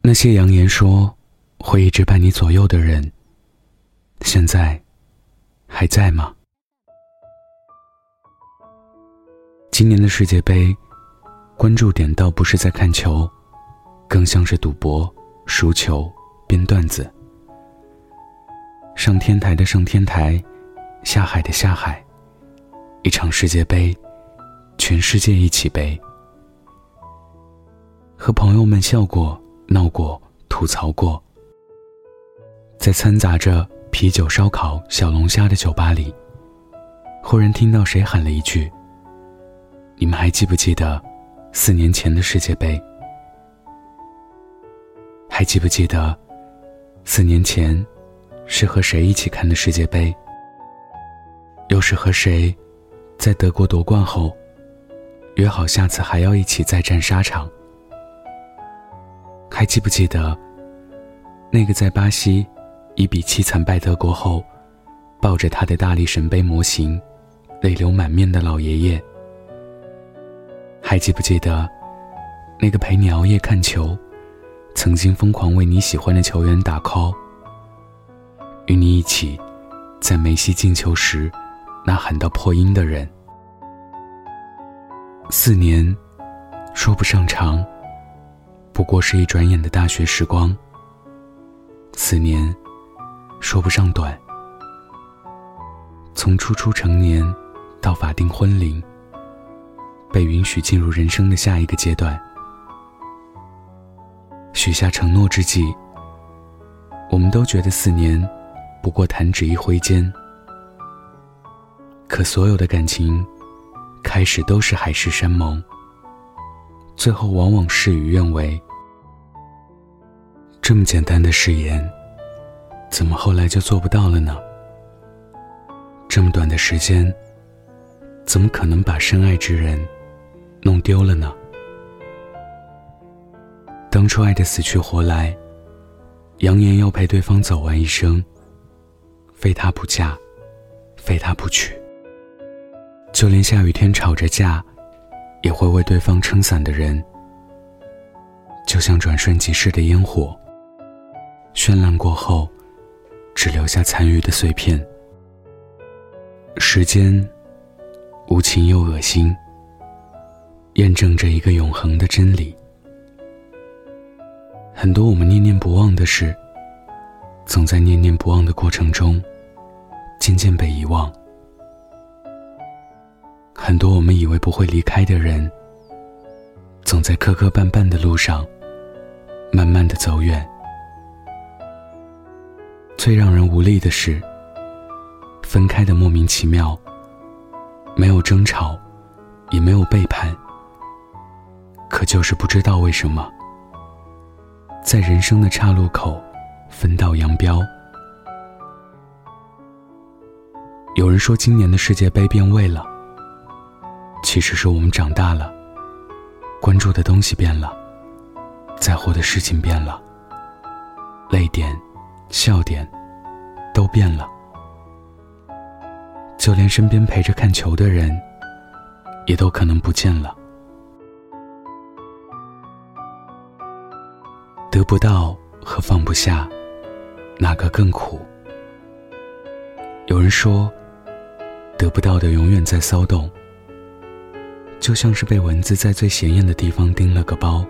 那些扬言说会一直伴你左右的人，现在还在吗？今年的世界杯，关注点倒不是在看球，更像是赌博、输球、编段子。上天台的上天台，下海的下海，一场世界杯，全世界一起背。和朋友们笑过、闹过、吐槽过，在掺杂着啤酒、烧烤、小龙虾的酒吧里，忽然听到谁喊了一句：“你们还记不记得四年前的世界杯？还记不记得四年前？”是和谁一起看的世界杯？又是和谁，在德国夺冠后，约好下次还要一起再战沙场？还记不记得那个在巴西一比七惨败德国后，抱着他的大力神杯模型，泪流满面的老爷爷？还记不记得那个陪你熬夜看球，曾经疯狂为你喜欢的球员打 call？与你一起，在梅西进球时，呐喊到破音的人。四年，说不上长，不过是一转眼的大学时光。四年，说不上短，从初出成年到法定婚龄，被允许进入人生的下一个阶段，许下承诺之际，我们都觉得四年。不过弹指一挥间，可所有的感情，开始都是海誓山盟，最后往往事与愿违。这么简单的誓言，怎么后来就做不到了呢？这么短的时间，怎么可能把深爱之人弄丢了呢？当初爱的死去活来，扬言要陪对方走完一生。非他不嫁，非他不娶。就连下雨天吵着架，也会为对方撑伞的人，就像转瞬即逝的烟火。绚烂过后，只留下残余的碎片。时间，无情又恶心，验证着一个永恒的真理。很多我们念念不忘的事。总在念念不忘的过程中，渐渐被遗忘。很多我们以为不会离开的人，总在磕磕绊绊的路上，慢慢的走远。最让人无力的是，分开的莫名其妙，没有争吵，也没有背叛，可就是不知道为什么，在人生的岔路口。分道扬镳。有人说今年的世界杯变味了，其实是我们长大了，关注的东西变了，在乎的事情变了，泪点、笑点都变了，就连身边陪着看球的人，也都可能不见了。得不到和放不下。哪个更苦？有人说，得不到的永远在骚动，就像是被蚊子在最显眼的地方叮了个包，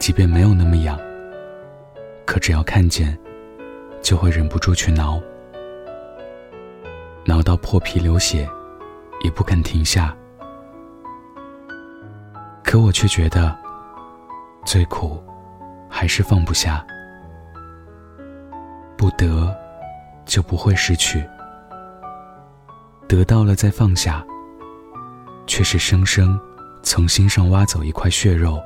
即便没有那么痒，可只要看见，就会忍不住去挠，挠到破皮流血，也不肯停下。可我却觉得，最苦，还是放不下。不得，就不会失去；得到了再放下，却是生生从心上挖走一块血肉。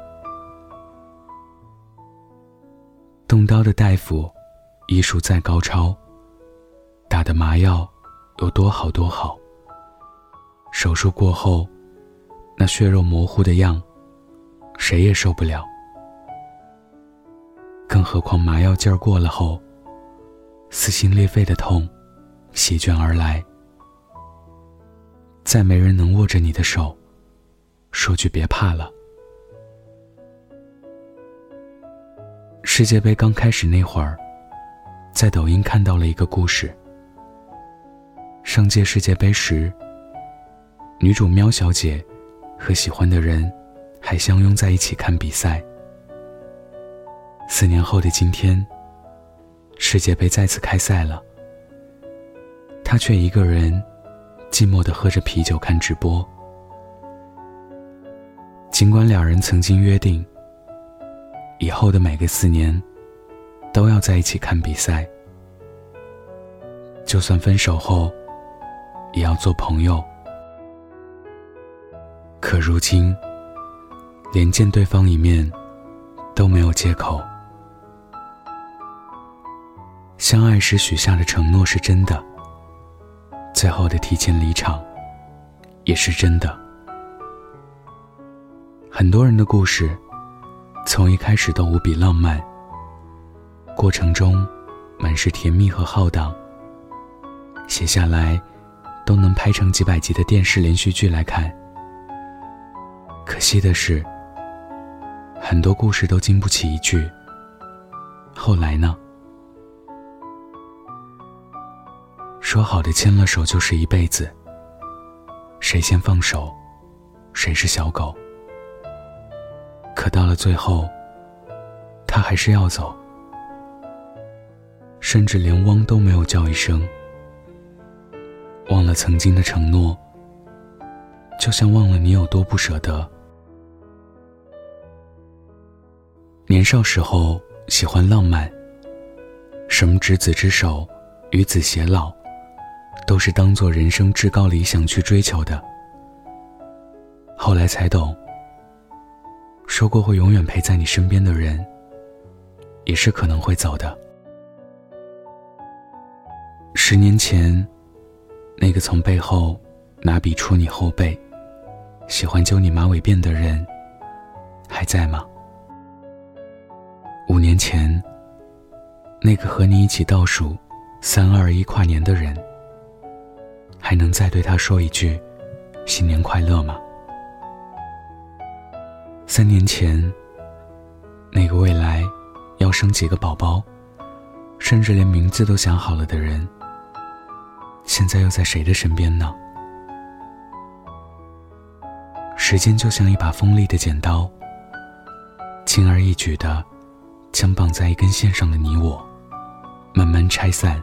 动刀的大夫，医术再高超，打的麻药有多好多好。手术过后，那血肉模糊的样，谁也受不了。更何况麻药劲儿过了后。撕心裂肺的痛，席卷而来。再没人能握着你的手，说句别怕了。世界杯刚开始那会儿，在抖音看到了一个故事。上届世界杯时，女主喵小姐和喜欢的人还相拥在一起看比赛。四年后的今天，世界杯再次开赛了，她却一个人寂寞的喝着啤酒看直播。尽管两人曾经约定，以后的每个四年都要在一起看比赛，就算分手后也要做朋友。可如今，连见对方一面都没有借口。相爱时许下的承诺是真的，最后的提前离场也是真的。很多人的故事，从一开始都无比浪漫，过程中满是甜蜜和浩荡。写下来，都能拍成几百集的电视连续剧来看。可惜的是，很多故事都经不起一句“后来呢”。说好的牵了手就是一辈子，谁先放手，谁是小狗。可到了最后，他还是要走，甚至连汪都没有叫一声。忘了曾经的承诺，就像忘了你有多不舍得。年少时候喜欢浪漫，什么执子之手，与子偕老，都是当做人生至高理想去追求的。后来才懂。说过会永远陪在你身边的人，也是可能会走的。十年前，那个从背后拿笔戳你后背、喜欢揪你马尾辫的人，还在吗？五年前，那个和你一起倒数三二一跨年的人，还能再对他说一句“新年快乐”吗？三年前，那个未来要生几个宝宝，甚至连名字都想好了的人，现在又在谁的身边呢？时间就像一把锋利的剪刀，轻而易举的将绑在一根线上的你我慢慢拆散。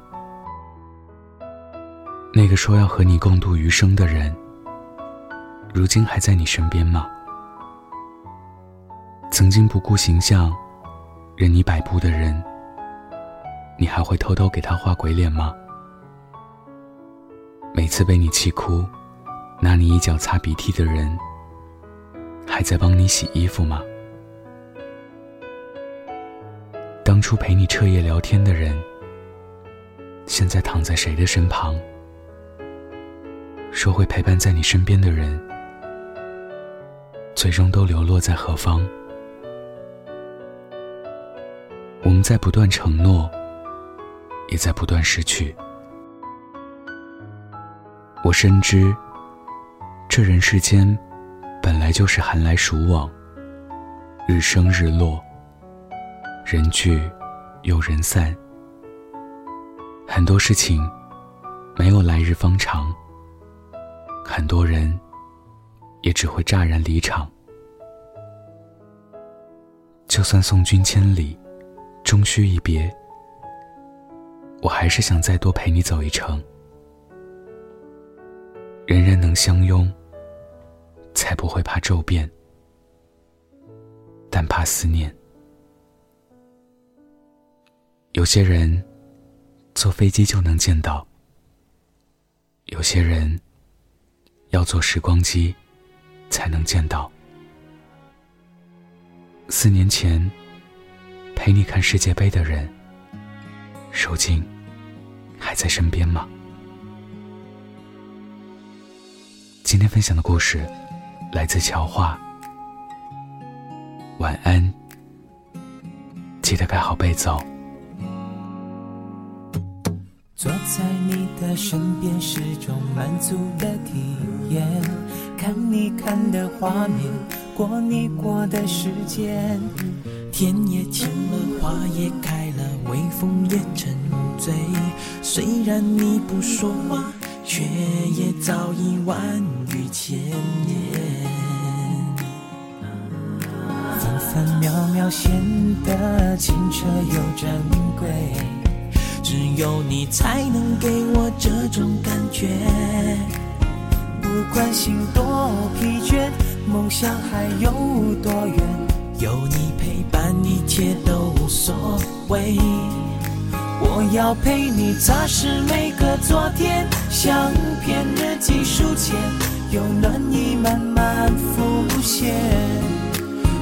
那个说要和你共度余生的人，如今还在你身边吗？曾经不顾形象，任你摆布的人，你还会偷偷给他画鬼脸吗？每次被你气哭，拿你一脚擦鼻涕的人，还在帮你洗衣服吗？当初陪你彻夜聊天的人，现在躺在谁的身旁？说会陪伴在你身边的人，最终都流落在何方？我们在不断承诺，也在不断失去。我深知，这人世间本来就是寒来暑往，日升日落，人聚又人散。很多事情没有来日方长，很多人也只会乍然离场。就算送君千里。终须一别，我还是想再多陪你走一程。人人能相拥，才不会怕骤变，但怕思念。有些人坐飞机就能见到，有些人要坐时光机才能见到。四年前。陪你看世界杯的人，如今还在身边吗？今天分享的故事来自乔画。晚安，记得盖好被子哦。坐在你的身边是种满足的体验，看你看的画面，过你过的时间。天也晴了，花也开了，微风也沉醉。虽然你不说话，却也早已万千年。分分秒秒显得清澈又珍贵，只有你才能给我这种感觉。不管心多疲倦，梦想还有多远，有你陪伴，一切都无所谓。我要陪你擦拭每个昨天，相片日记书签，有暖意慢慢浮现。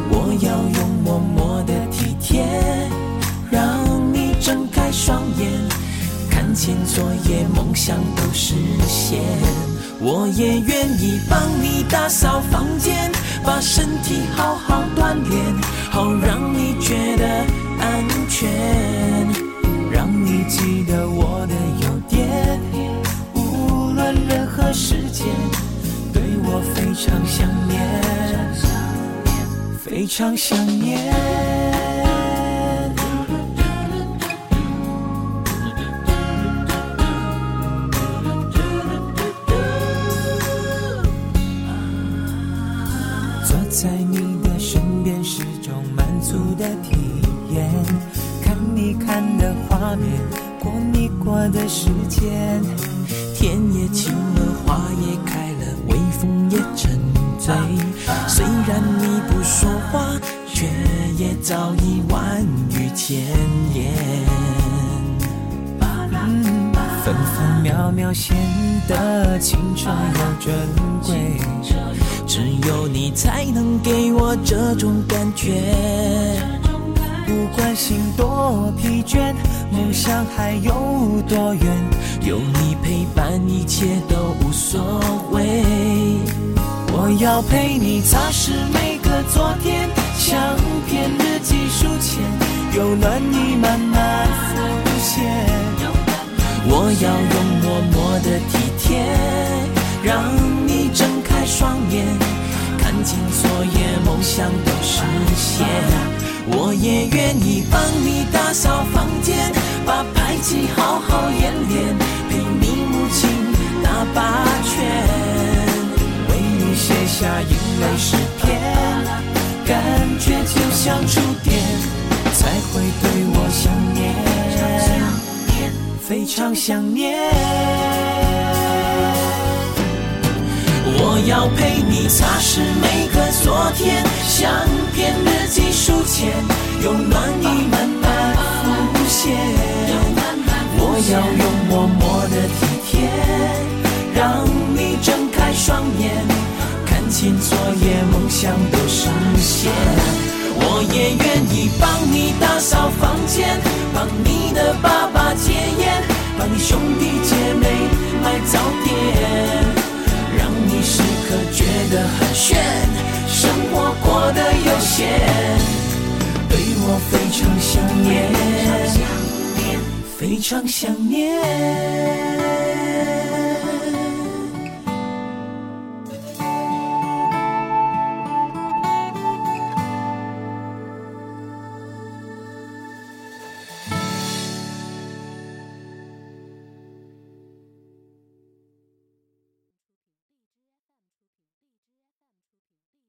我要用默默的体贴，让你睁开双眼，看见昨夜梦想都实现。我也愿意帮你打扫房间，把身体好好锻炼，好让你觉得安全，让你记得我的优点。无论任何时间，我非常想念，非常想念。坐在你的身边是种满足的体验，看你看的画面，过你过的时间。天也晴早已万语千言。分分秒秒显得清澈又珍贵，只有你才能给我这种感觉。不管心多疲倦，梦想还有多远，有你陪伴，一切都无所谓。我要陪你擦拭每个昨天，暖意慢慢浮现。我要用默默的体贴，让你睁开双眼，看见昨夜梦想都实现。我也愿意帮你打扫房间，把排气好好演练，陪你母亲打八拳，为你写下英美诗篇，感觉就像触电，才会对我想念。非常想念。我要陪你擦拭每个昨天，相片、日记、书签，有暖意慢慢浮现。我要用默兄弟姐妹买早点，让你时刻觉得很炫，生活过得悠闲，对我非常想念，非常想念。